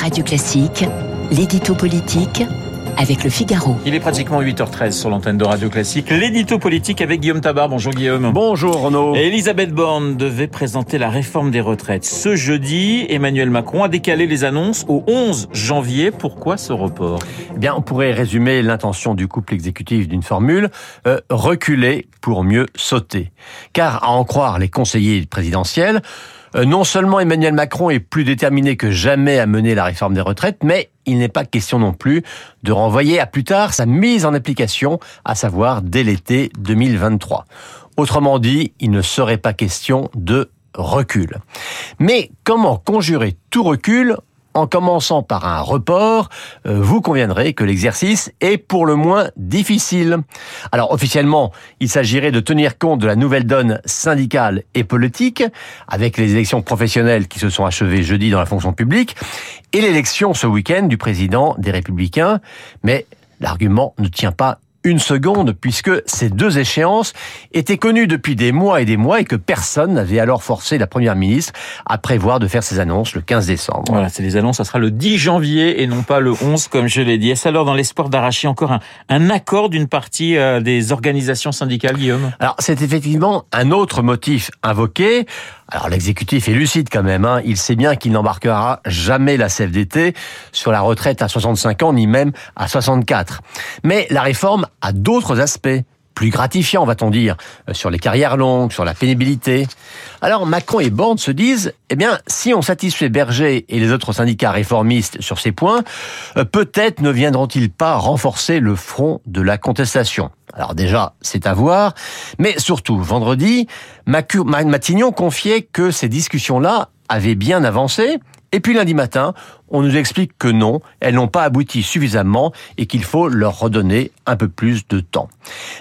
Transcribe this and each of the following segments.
Radio Classique, l'édito politique avec le Figaro. Il est pratiquement 8h13 sur l'antenne de Radio Classique. L'édito politique avec Guillaume Tabar. Bonjour Guillaume. Bonjour Renaud. Elisabeth Borne devait présenter la réforme des retraites. Ce jeudi, Emmanuel Macron a décalé les annonces au 11 janvier. Pourquoi ce report? Eh Bien, on pourrait résumer l'intention du couple exécutif d'une formule euh, reculer pour mieux sauter. Car à en croire les conseillers présidentiels, non seulement Emmanuel Macron est plus déterminé que jamais à mener la réforme des retraites, mais il n'est pas question non plus de renvoyer à plus tard sa mise en application, à savoir dès l'été 2023. Autrement dit, il ne serait pas question de recul. Mais comment conjurer tout recul en commençant par un report, euh, vous conviendrez que l'exercice est pour le moins difficile. Alors officiellement, il s'agirait de tenir compte de la nouvelle donne syndicale et politique, avec les élections professionnelles qui se sont achevées jeudi dans la fonction publique, et l'élection ce week-end du président des Républicains, mais l'argument ne tient pas une seconde, puisque ces deux échéances étaient connues depuis des mois et des mois et que personne n'avait alors forcé la Première ministre à prévoir de faire ces annonces le 15 décembre. Voilà, c'est les annonces, ça sera le 10 janvier et non pas le 11, comme je l'ai dit. Est-ce alors dans l'espoir d'arracher encore un, un accord d'une partie euh, des organisations syndicales, Guillaume? Alors, c'est effectivement un autre motif invoqué. Alors l'exécutif est lucide quand même, hein. il sait bien qu'il n'embarquera jamais la CFDT sur la retraite à 65 ans, ni même à 64. Mais la réforme a d'autres aspects plus gratifiants, va-t-on dire, euh, sur les carrières longues, sur la pénibilité. Alors Macron et Borne se disent, eh bien, si on satisfait Berger et les autres syndicats réformistes sur ces points, euh, peut-être ne viendront-ils pas renforcer le front de la contestation. Alors déjà, c'est à voir, mais surtout, vendredi, Matignon confiait que ces discussions-là avaient bien avancé, et puis lundi matin, on nous explique que non, elles n'ont pas abouti suffisamment et qu'il faut leur redonner un peu plus de temps.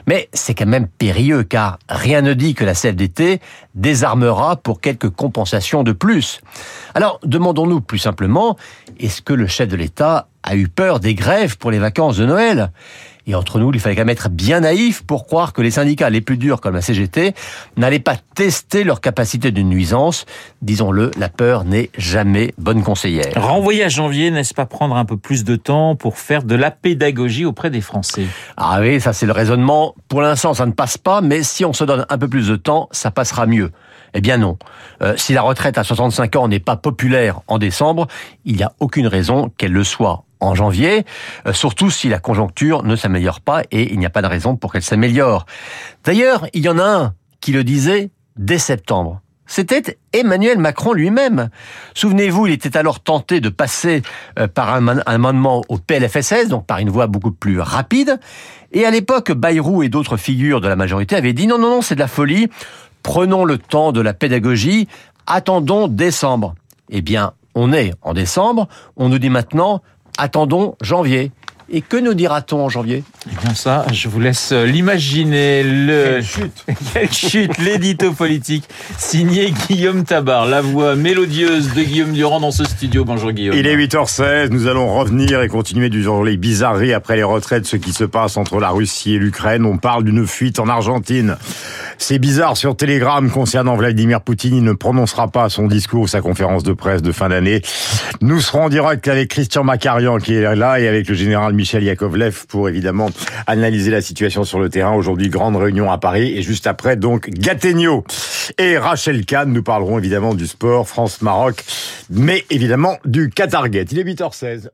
Mais c'est quand même périlleux car rien ne dit que la CFDT désarmera pour quelques compensations de plus. Alors demandons-nous plus simplement, est-ce que le chef de l'État a eu peur des grèves pour les vacances de Noël? Et entre nous, il fallait quand même être bien naïf pour croire que les syndicats les plus durs comme la CGT n'allaient pas tester leur capacité de nuisance. Disons-le, la peur n'est jamais bonne conseillère. Renvoyer à janvier, n'est-ce pas prendre un peu plus de temps pour faire de la pédagogie auprès des Français? Ah oui, ça c'est le raisonnement. Pour l'instant, ça ne passe pas, mais si on se donne un peu plus de temps, ça passera mieux. Eh bien non. Euh, si la retraite à 65 ans n'est pas populaire en décembre, il n'y a aucune raison qu'elle le soit en janvier, euh, surtout si la conjoncture ne s'améliore pas et il n'y a pas de raison pour qu'elle s'améliore. D'ailleurs, il y en a un qui le disait dès septembre. C'était Emmanuel Macron lui-même. Souvenez-vous, il était alors tenté de passer euh, par un amendement au PLFSS, donc par une voie beaucoup plus rapide. Et à l'époque, Bayrou et d'autres figures de la majorité avaient dit non, non, non, c'est de la folie. Prenons le temps de la pédagogie. Attendons décembre. Eh bien, on est en décembre. On nous dit maintenant, attendons janvier. Et que nous dira-t-on en janvier? Eh bien ça, je vous laisse l'imaginer. Le... Quelle chute Quelle chute L'édito politique signé Guillaume Tabar, la voix mélodieuse de Guillaume Durand dans ce studio. Bonjour Guillaume. Il est 8h16, nous allons revenir et continuer du genre les bizarreries après les retraites, ce qui se passe entre la Russie et l'Ukraine. On parle d'une fuite en Argentine. C'est bizarre sur Telegram concernant Vladimir Poutine, il ne prononcera pas son discours ou sa conférence de presse de fin d'année. Nous serons en direct avec Christian Macarian qui est là et avec le général Michel Yakovlev pour évidemment analyser la situation sur le terrain. Aujourd'hui, grande réunion à Paris et juste après donc Gattegno et Rachel Kahn. Nous parlerons évidemment du sport France-Maroc, mais évidemment du Qatar Gate. Il est 8h16.